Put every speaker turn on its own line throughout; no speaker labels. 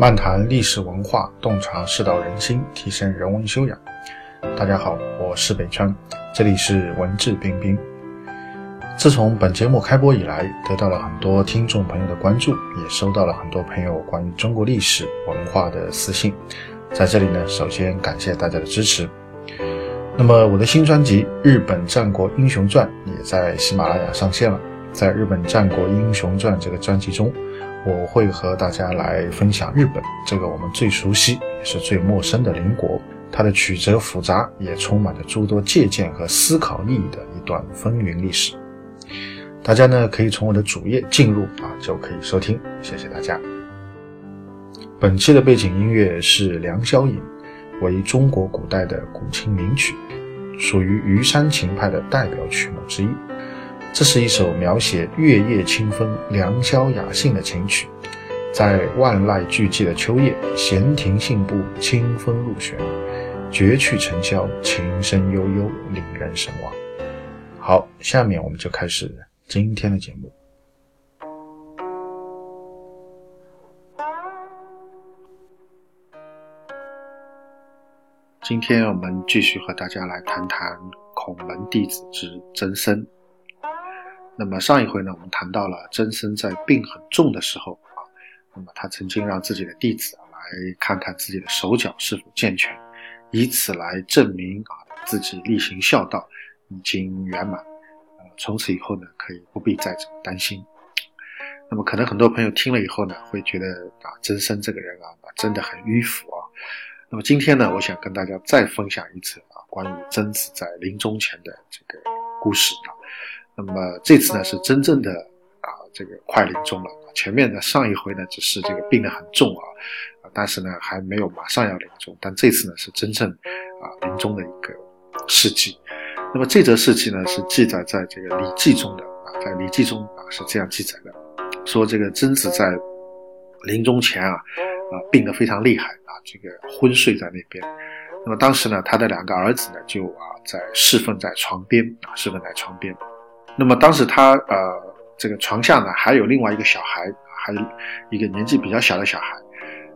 漫谈历史文化，洞察世道人心，提升人文修养。大家好，我是北川，这里是文质彬彬。自从本节目开播以来，得到了很多听众朋友的关注，也收到了很多朋友关于中国历史文化的私信。在这里呢，首先感谢大家的支持。那么我的新专辑《日本战国英雄传》也在喜马拉雅上线了。在《日本战国英雄传》这个专辑中，我会和大家来分享日本这个我们最熟悉也是最陌生的邻国，它的曲折复杂，也充满着诸多借鉴和思考意义的一段风云历史。大家呢可以从我的主页进入啊，就可以收听。谢谢大家。本期的背景音乐是《良宵引》，为中国古代的古琴名曲，属于虞山琴派的代表曲目之一。这是一首描写月夜清风、良宵雅兴的琴曲，在万籁俱寂的秋夜，闲庭信步，清风入弦，绝去尘嚣，琴声悠悠，令人神往。好，下面我们就开始今天的节目。今天我们继续和大家来谈谈孔门弟子之曾参。那么上一回呢，我们谈到了曾参在病很重的时候啊，那么他曾经让自己的弟子来看看自己的手脚是否健全，以此来证明啊自己例行孝道已经圆满，呃，从此以后呢可以不必再这么担心。那么可能很多朋友听了以后呢，会觉得啊曾参这个人啊真的很迂腐啊。那么今天呢，我想跟大家再分享一次啊关于曾子在临终前的这个故事啊。那么这次呢是真正的啊，这个快临终了。前面呢上一回呢只是这个病得很重啊，但是呢还没有马上要临终。但这次呢是真正啊临终的一个事迹。那么这则事迹呢是记载在这个《礼记》中的啊，在《礼记》中啊是这样记载的：说这个曾子在临终前啊啊病得非常厉害啊，这个昏睡在那边。那么当时呢他的两个儿子呢就啊在侍奉在床边啊侍奉在床边。那么当时他呃，这个床下呢还有另外一个小孩，还有一个年纪比较小的小孩。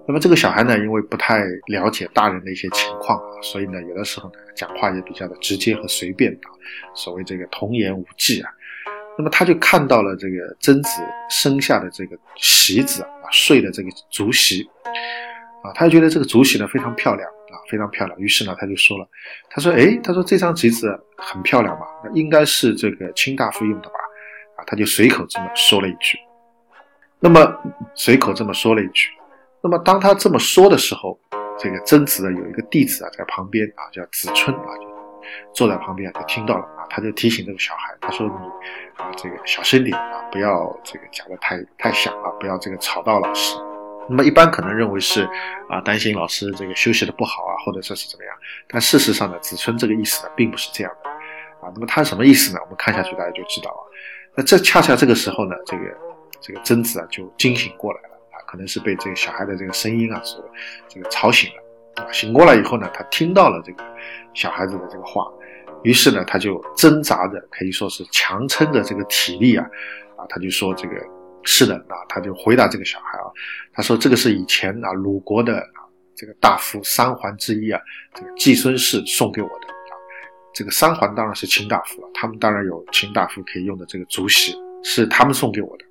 那么这个小孩呢，因为不太了解大人的一些情况啊，所以呢，有的时候呢讲话也比较的直接和随便啊，所谓这个童言无忌啊。那么他就看到了这个曾子生下的这个席子啊，睡的这个竹席啊，他就觉得这个竹席呢非常漂亮。啊，非常漂亮。于是呢，他就说了，他说：“哎，他说这张集子很漂亮嘛，那应该是这个卿大夫用的吧？”啊，他就随口这么说了一句。那么随口这么说了一句。那么当他这么说的时候，这个曾子的有一个弟子啊在旁边啊，叫子春啊，就坐在旁边啊，就听到了啊，他就提醒这个小孩，他说：“你啊，这个小声点啊，不要这个讲的太太响啊，不要这个吵到老师。”那么一般可能认为是啊担心老师这个休息的不好啊，或者说是怎么样？但事实上呢，子春这个意思呢并不是这样的啊。那么他什么意思呢？我们看下去大家就知道啊。那这恰恰这个时候呢，这个这个曾子啊就惊醒过来了啊，可能是被这个小孩的这个声音啊所这个吵醒了啊。醒过来以后呢，他听到了这个小孩子的这个话，于是呢他就挣扎着，可以说是强撑着这个体力啊啊，他就说这个。是的，啊，他就回答这个小孩啊，他说这个是以前啊鲁国的啊这个大夫三桓之一啊，这个季孙氏送给我的啊，这个三桓当然是卿大夫了，他们当然有卿大夫可以用的这个竹席，是他们送给我的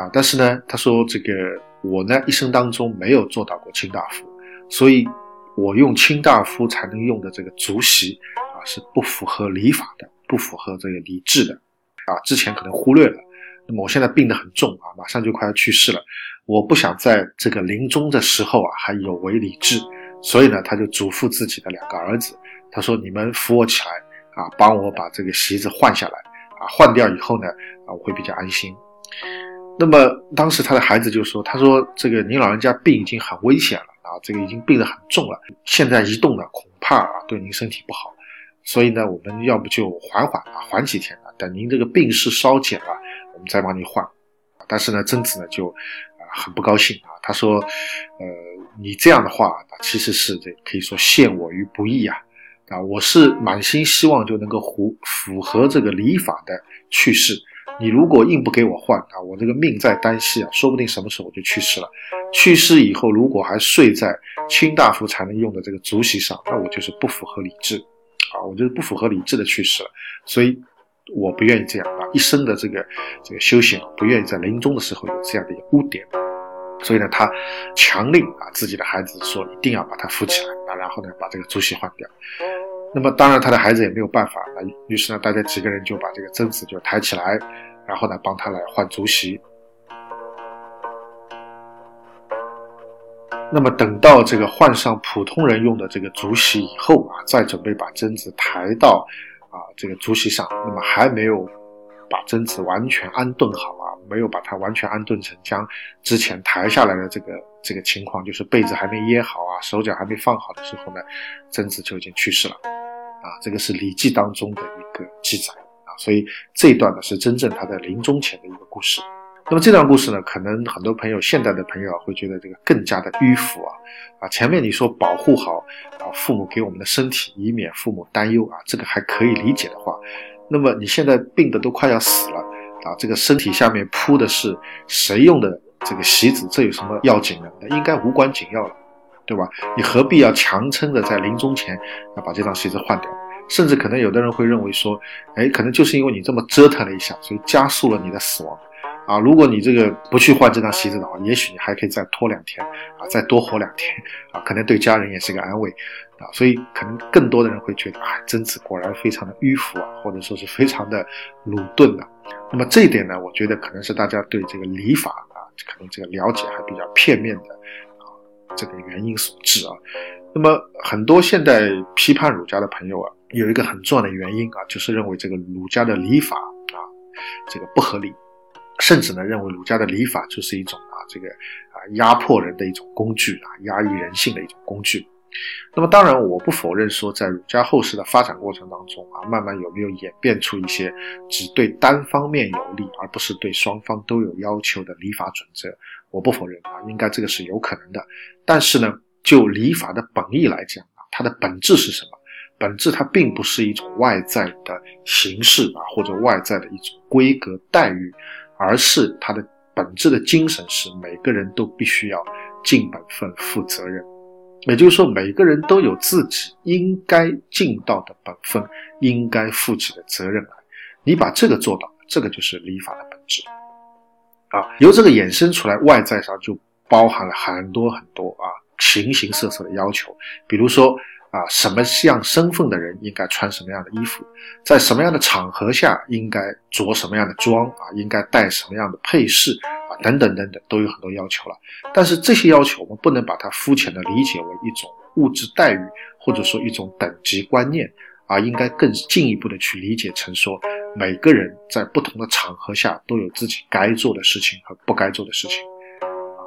啊，但是呢，他说这个我呢一生当中没有做到过卿大夫，所以我用卿大夫才能用的这个竹席啊是不符合礼法的，不符合这个礼制的啊，之前可能忽略了。那么我现在病得很重啊，马上就快要去世了，我不想在这个临终的时候啊还有违理智，所以呢，他就嘱咐自己的两个儿子，他说：“你们扶我起来啊，帮我把这个席子换下来啊，换掉以后呢，啊，我会比较安心。”那么当时他的孩子就说：“他说这个您老人家病已经很危险了啊，这个已经病得很重了，现在移动呢恐怕啊对您身体不好，所以呢，我们要不就缓缓啊，缓几天啊，等您这个病势稍减了。”我们再帮你换，但是呢，曾子呢就啊很不高兴啊，他说，呃，你这样的话，其实是这可以说陷我于不义啊，啊，我是满心希望就能够符符合这个礼法的去世你如果硬不给我换啊，我这个命在旦夕啊，说不定什么时候我就去世了。去世以后，如果还睡在卿大夫才能用的这个竹席上，那我就是不符合理智啊，我就是不符合理智的去世了。所以，我不愿意这样啊，一生的这个这个修行，不愿意在临终的时候有这样的一个污点。所以呢，他强令啊自己的孩子说，一定要把他扶起来啊，然后呢，把这个竹席换掉。那么当然，他的孩子也没有办法，那于是呢，大家几个人就把这个贞子就抬起来，然后呢，帮他来换竹席。那么等到这个换上普通人用的这个竹席以后啊，再准备把贞子抬到啊这个竹席上，那么还没有把曾子完全安顿好啊，没有把他完全安顿成将之前抬下来的这个这个情况，就是被子还没掖好啊，手脚还没放好的时候呢，曾子就已经去世了。啊，这个是《礼记》当中的一个记载啊，所以这一段呢是真正他在临终前的一个故事。那么这段故事呢，可能很多朋友现代的朋友啊会觉得这个更加的迂腐啊啊，前面你说保护好啊父母给我们的身体，以免父母担忧啊，这个还可以理解的话，那么你现在病的都快要死了啊，这个身体下面铺的是谁用的这个席子，这有什么要紧的？那应该无关紧要了。对吧？你何必要强撑着在临终前要把这张席子换掉？甚至可能有的人会认为说，哎，可能就是因为你这么折腾了一下，所以加速了你的死亡啊！如果你这个不去换这张席子的话，也许你还可以再拖两天啊，再多活两天啊，可能对家人也是个安慰啊。所以可能更多的人会觉得，啊，贞子果然非常的迂腐啊，或者说是非常的鲁钝啊。那么这一点呢，我觉得可能是大家对这个礼法啊，可能这个了解还比较片面的啊。这个原因所致啊，那么很多现代批判儒家的朋友啊，有一个很重要的原因啊，就是认为这个儒家的礼法啊，这个不合理，甚至呢认为儒家的礼法就是一种啊这个啊压迫人的一种工具啊，压抑人性的一种工具。那么当然，我不否认说，在儒家后世的发展过程当中啊，慢慢有没有演变出一些只对单方面有利，而不是对双方都有要求的礼法准则。我不否认啊，应该这个是有可能的。但是呢，就礼法的本意来讲啊，它的本质是什么？本质它并不是一种外在的形式啊，或者外在的一种规格待遇，而是它的本质的精神是每个人都必须要尽本分、负责任。也就是说，每个人都有自己应该尽到的本分，应该负起的责任来。你把这个做到，这个就是礼法的本质。啊，由这个衍生出来，外在上就包含了很多很多啊，形形色色的要求。比如说啊，什么样身份的人应该穿什么样的衣服，在什么样的场合下应该着什么样的装啊，应该戴什么样的配饰啊，等等等等，都有很多要求了。但是这些要求，我们不能把它肤浅的理解为一种物质待遇，或者说一种等级观念，而应该更进一步的去理解成说。每个人在不同的场合下都有自己该做的事情和不该做的事情，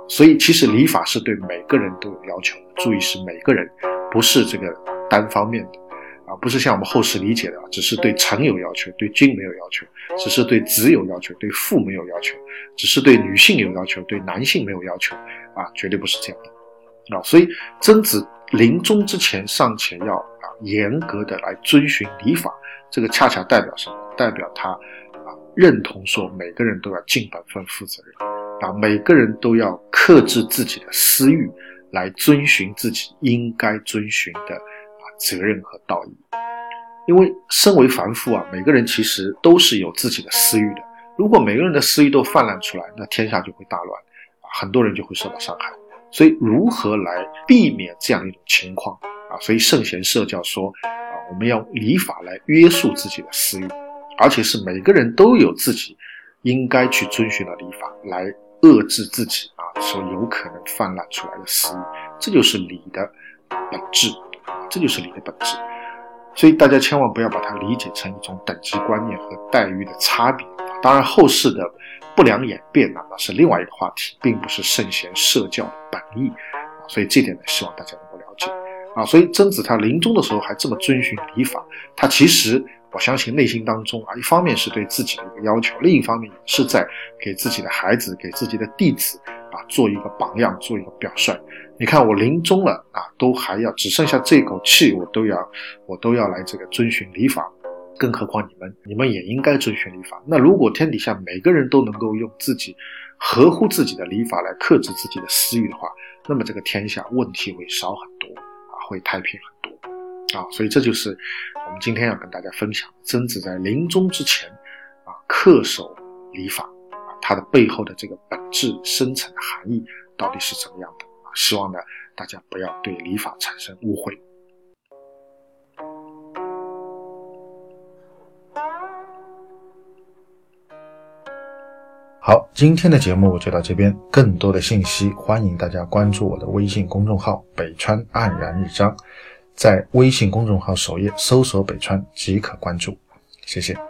所以其实礼法是对每个人都有要求。注意是每个人，不是这个单方面的，啊，不是像我们后世理解的，只是对臣有要求，对君没有要求；只是对子有要求，对父没有要求；只是对女性有要求，对男性没有要求，啊，绝对不是这样的，啊，所以曾子临终之前尚且要啊严格的来遵循礼法，这个恰恰代表什么？代表他啊认同说每个人都要尽本分负责任啊每个人都要克制自己的私欲来遵循自己应该遵循的啊责任和道义，因为身为凡夫啊每个人其实都是有自己的私欲的，如果每个人的私欲都泛滥出来，那天下就会大乱啊很多人就会受到伤害，所以如何来避免这样一种情况啊？所以圣贤社教说啊我们要礼法来约束自己的私欲。而且是每个人都有自己应该去遵循的礼法，来遏制自己所有可能泛滥出来的私欲，这就是礼的本质，这就是礼的本质。所以大家千万不要把它理解成一种等级观念和待遇的差别。当然，后世的不良演变呢，那是另外一个话题，并不是圣贤社教的本意。所以这点呢，希望大家能够了解啊。所以曾子他临终的时候还这么遵循礼法，他其实。我相信内心当中啊，一方面是对自己的一个要求，另一方面也是在给自己的孩子、给自己的弟子啊做一个榜样，做一个表率。你看我临终了啊，都还要只剩下这口气，我都要我都要来这个遵循礼法更何况你们，你们也应该遵循礼法。那如果天底下每个人都能够用自己合乎自己的礼法来克制自己的私欲的话，那么这个天下问题会少很多啊，会太平很多啊。所以这就是我们今天要跟大家分享曾子在临终之前啊恪守礼法，它的背后的这个本质深层的含义到底是怎么样的啊？希望呢大家不要对礼法产生误会。好，今天的节目就到这边。更多的信息，欢迎大家关注我的微信公众号“北川黯然日章”，在微信公众号首页搜索“北川”即可关注。谢谢。